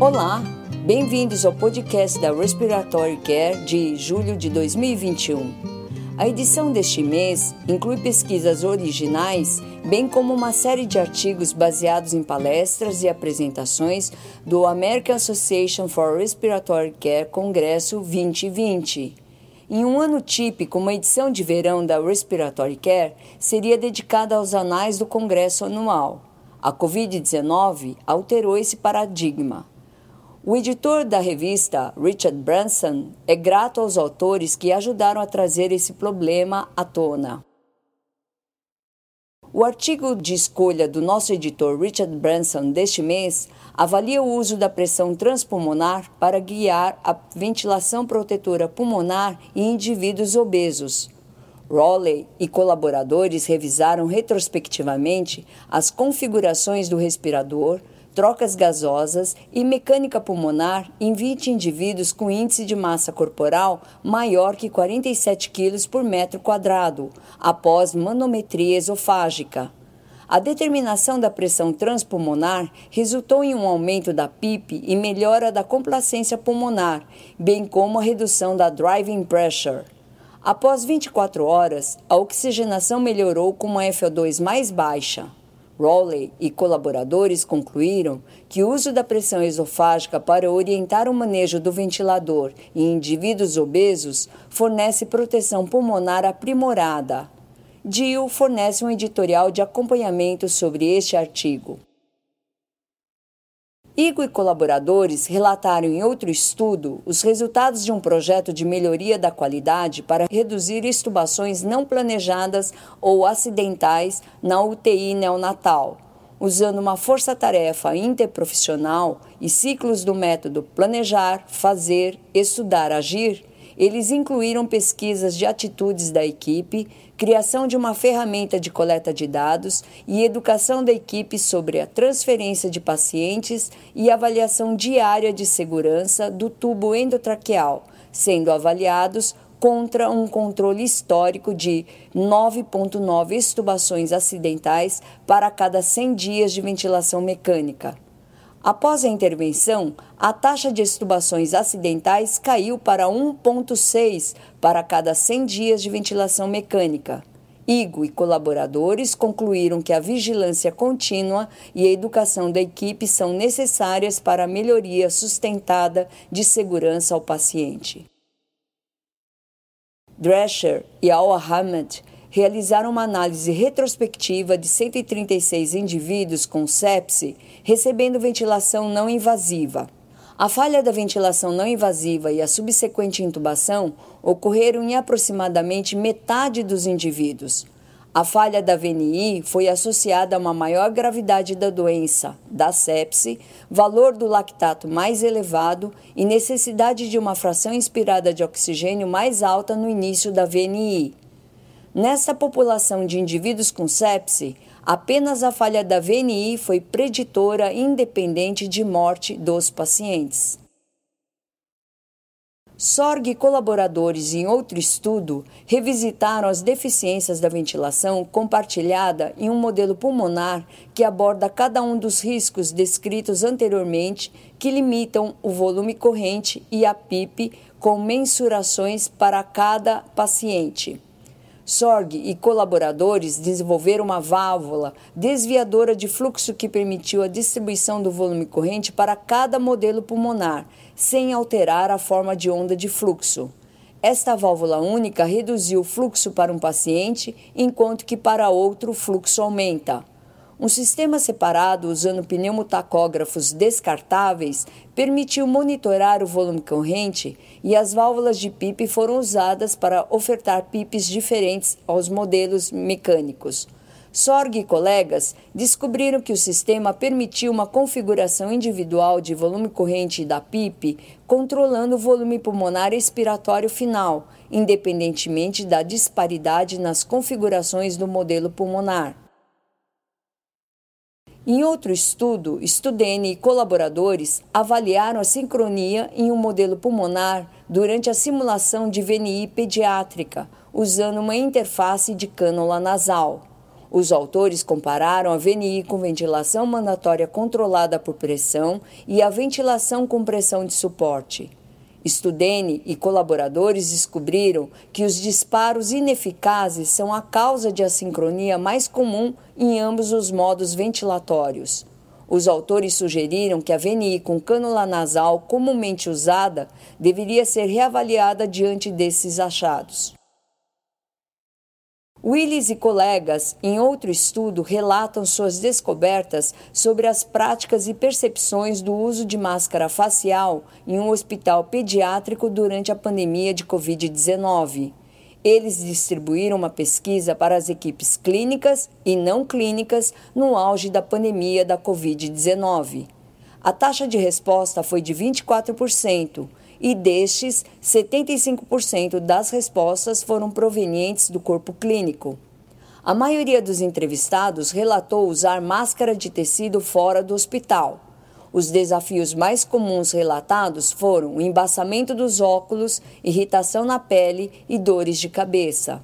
Olá, bem-vindos ao podcast da Respiratory Care de julho de 2021. A edição deste mês inclui pesquisas originais, bem como uma série de artigos baseados em palestras e apresentações do American Association for Respiratory Care Congresso 2020. Em um ano típico, uma edição de verão da Respiratory Care seria dedicada aos anais do Congresso anual. A Covid-19 alterou esse paradigma. O editor da revista, Richard Branson, é grato aos autores que ajudaram a trazer esse problema à tona. O artigo de escolha do nosso editor Richard Branson deste mês avalia o uso da pressão transpulmonar para guiar a ventilação protetora pulmonar em indivíduos obesos. Rowley e colaboradores revisaram retrospectivamente as configurações do respirador, trocas gasosas e mecânica pulmonar em 20 indivíduos com índice de massa corporal maior que 47 kg por metro quadrado, após manometria esofágica. A determinação da pressão transpulmonar resultou em um aumento da PIP e melhora da complacência pulmonar, bem como a redução da driving pressure. Após 24 horas, a oxigenação melhorou com uma FO2 mais baixa. Rowley e colaboradores concluíram que o uso da pressão esofágica para orientar o manejo do ventilador em indivíduos obesos fornece proteção pulmonar aprimorada. Dio fornece um editorial de acompanhamento sobre este artigo. Igo e colaboradores relataram em outro estudo os resultados de um projeto de melhoria da qualidade para reduzir estubações não planejadas ou acidentais na UTI neonatal, usando uma força-tarefa interprofissional e ciclos do método planejar, fazer, estudar, agir eles incluíram pesquisas de atitudes da equipe, criação de uma ferramenta de coleta de dados e educação da equipe sobre a transferência de pacientes e avaliação diária de segurança do tubo endotraqueal, sendo avaliados contra um controle histórico de 9,9 estubações acidentais para cada 100 dias de ventilação mecânica. Após a intervenção, a taxa de extubações acidentais caiu para 1,6 para cada 100 dias de ventilação mecânica. Igo e colaboradores concluíram que a vigilância contínua e a educação da equipe são necessárias para a melhoria sustentada de segurança ao paciente. Drescher e Al-Ahmed realizaram uma análise retrospectiva de 136 indivíduos com sepse recebendo ventilação não invasiva. A falha da ventilação não invasiva e a subsequente intubação ocorreram em aproximadamente metade dos indivíduos. A falha da VNI foi associada a uma maior gravidade da doença, da sepse, valor do lactato mais elevado e necessidade de uma fração inspirada de oxigênio mais alta no início da VNI. Nessa população de indivíduos com sepse, apenas a falha da VNI foi preditora independente de morte dos pacientes. Sorg e colaboradores em outro estudo revisitaram as deficiências da ventilação compartilhada em um modelo pulmonar que aborda cada um dos riscos descritos anteriormente que limitam o volume corrente e a PIP com mensurações para cada paciente. Sorg e colaboradores desenvolveram uma válvula desviadora de fluxo que permitiu a distribuição do volume corrente para cada modelo pulmonar, sem alterar a forma de onda de fluxo. Esta válvula única reduziu o fluxo para um paciente, enquanto que para outro o fluxo aumenta. Um sistema separado usando pneumotacógrafos descartáveis permitiu monitorar o volume corrente e as válvulas de PIP foram usadas para ofertar PIPs diferentes aos modelos mecânicos. Sorg e colegas descobriram que o sistema permitiu uma configuração individual de volume corrente da PIP, controlando o volume pulmonar expiratório final, independentemente da disparidade nas configurações do modelo pulmonar. Em outro estudo, Studene e colaboradores avaliaram a sincronia em um modelo pulmonar durante a simulação de VNI pediátrica, usando uma interface de cânula nasal. Os autores compararam a VNI com ventilação mandatória controlada por pressão e a ventilação com pressão de suporte. Studene e colaboradores descobriram que os disparos ineficazes são a causa de assincronia mais comum em ambos os modos ventilatórios. Os autores sugeriram que a VNI com cânula nasal comumente usada deveria ser reavaliada diante desses achados. Willis e colegas, em outro estudo, relatam suas descobertas sobre as práticas e percepções do uso de máscara facial em um hospital pediátrico durante a pandemia de Covid-19. Eles distribuíram uma pesquisa para as equipes clínicas e não clínicas no auge da pandemia da Covid-19. A taxa de resposta foi de 24%, e destes, 75% das respostas foram provenientes do corpo clínico. A maioria dos entrevistados relatou usar máscara de tecido fora do hospital. Os desafios mais comuns relatados foram o embaçamento dos óculos, irritação na pele e dores de cabeça.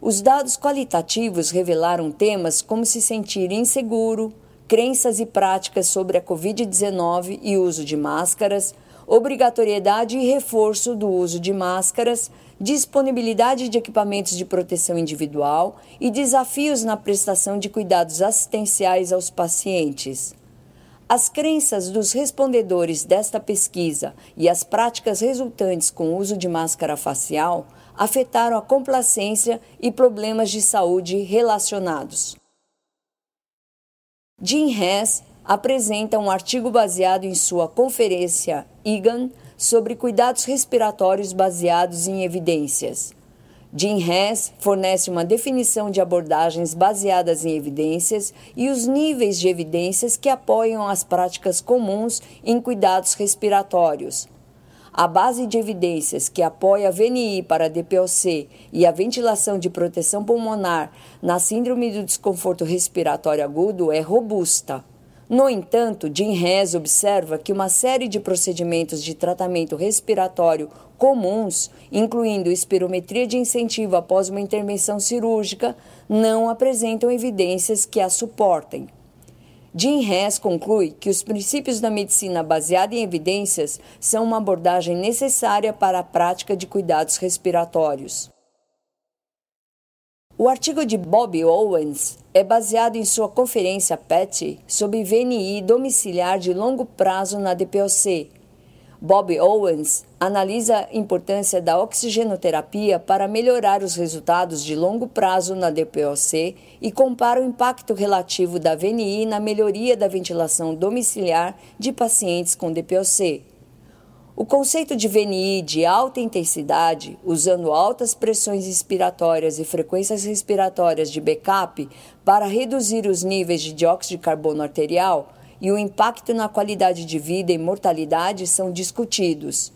Os dados qualitativos revelaram temas como se sentir inseguro, crenças e práticas sobre a Covid-19 e uso de máscaras, obrigatoriedade e reforço do uso de máscaras, disponibilidade de equipamentos de proteção individual e desafios na prestação de cuidados assistenciais aos pacientes. As crenças dos respondedores desta pesquisa e as práticas resultantes com o uso de máscara facial afetaram a complacência e problemas de saúde relacionados. Jim Hess apresenta um artigo baseado em sua conferência IGAN sobre cuidados respiratórios baseados em evidências. Jim Hess fornece uma definição de abordagens baseadas em evidências e os níveis de evidências que apoiam as práticas comuns em cuidados respiratórios. A base de evidências que apoia a VNI para a DPOC e a ventilação de proteção pulmonar na síndrome do desconforto respiratório agudo é robusta. No entanto, Jim Hess observa que uma série de procedimentos de tratamento respiratório comuns, incluindo espirometria de incentivo após uma intervenção cirúrgica, não apresentam evidências que a suportem. Jim conclui que os princípios da medicina baseada em evidências são uma abordagem necessária para a prática de cuidados respiratórios. O artigo de Bob Owens é baseado em sua conferência PET sobre VNI domiciliar de longo prazo na DPOC. Bob Owens analisa a importância da oxigenoterapia para melhorar os resultados de longo prazo na DPOC e compara o impacto relativo da VNI na melhoria da ventilação domiciliar de pacientes com DPOC. O conceito de VNI de alta intensidade, usando altas pressões inspiratórias e frequências respiratórias de backup para reduzir os níveis de dióxido de carbono arterial e o impacto na qualidade de vida e mortalidade são discutidos.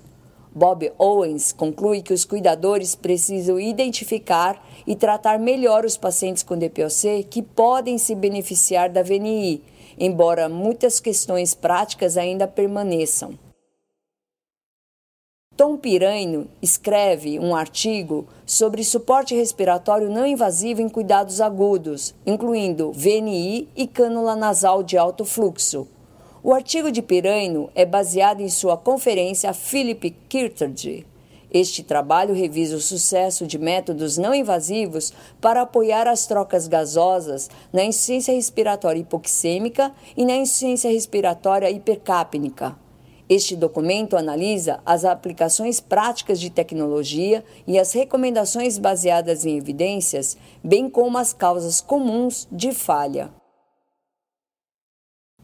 Bob Owens conclui que os cuidadores precisam identificar e tratar melhor os pacientes com DPOC que podem se beneficiar da VNI, embora muitas questões práticas ainda permaneçam. Tom Piraino escreve um artigo sobre suporte respiratório não invasivo em cuidados agudos, incluindo VNI e cânula nasal de alto fluxo. O artigo de Piraino é baseado em sua conferência Philip Kirtard. Este trabalho revisa o sucesso de métodos não invasivos para apoiar as trocas gasosas na insuficiência respiratória hipoxêmica e na insuficiência respiratória hipercápnica. Este documento analisa as aplicações práticas de tecnologia e as recomendações baseadas em evidências, bem como as causas comuns de falha.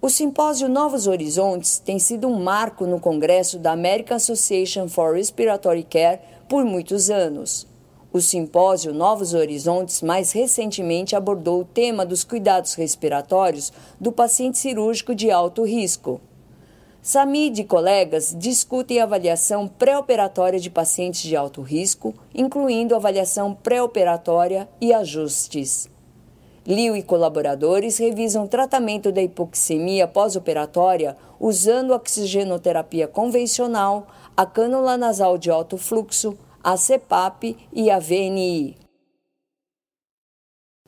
O simpósio Novos Horizontes tem sido um marco no Congresso da American Association for Respiratory Care por muitos anos. O simpósio Novos Horizontes mais recentemente abordou o tema dos cuidados respiratórios do paciente cirúrgico de alto risco. Samid e colegas discutem a avaliação pré-operatória de pacientes de alto risco, incluindo avaliação pré-operatória e ajustes. Liu e colaboradores revisam o tratamento da hipoxemia pós-operatória usando oxigenoterapia convencional, a cânula nasal de alto fluxo, a CPAP e a VNI.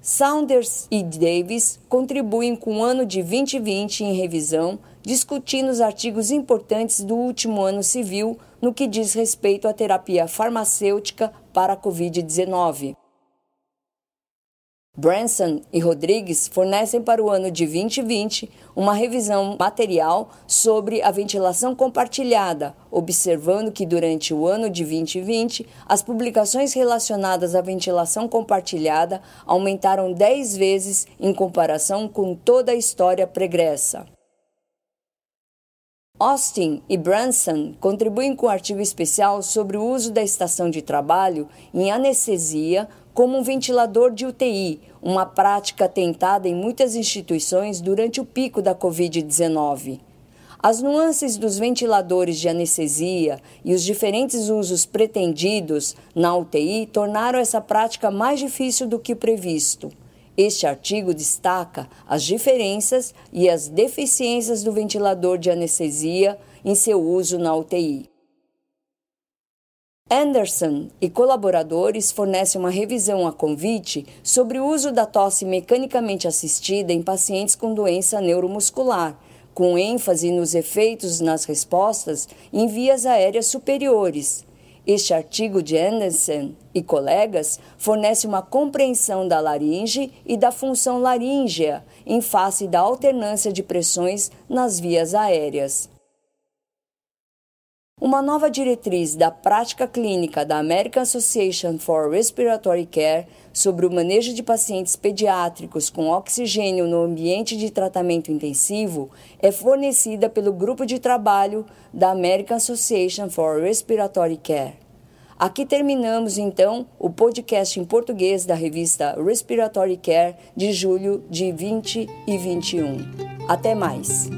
Saunders e Davis contribuem com o ano de 2020 em revisão, discutindo os artigos importantes do último ano civil no que diz respeito à terapia farmacêutica para a Covid-19. Branson e Rodrigues fornecem para o ano de 2020 uma revisão material sobre a ventilação compartilhada, observando que durante o ano de 2020 as publicações relacionadas à ventilação compartilhada aumentaram 10 vezes em comparação com toda a história pregressa. Austin e Branson contribuem com um artigo especial sobre o uso da estação de trabalho em anestesia como um ventilador de UTI, uma prática tentada em muitas instituições durante o pico da Covid-19. As nuances dos ventiladores de anestesia e os diferentes usos pretendidos na UTI tornaram essa prática mais difícil do que previsto. Este artigo destaca as diferenças e as deficiências do ventilador de anestesia em seu uso na UTI. Anderson e colaboradores fornecem uma revisão a convite sobre o uso da tosse mecanicamente assistida em pacientes com doença neuromuscular, com ênfase nos efeitos nas respostas em vias aéreas superiores. Este artigo de Anderson e colegas fornece uma compreensão da laringe e da função laríngea em face da alternância de pressões nas vias aéreas. Uma nova diretriz da prática clínica da American Association for Respiratory Care sobre o manejo de pacientes pediátricos com oxigênio no ambiente de tratamento intensivo é fornecida pelo grupo de trabalho da American Association for Respiratory Care. Aqui terminamos então o podcast em português da revista Respiratory Care de julho de 2021. Até mais!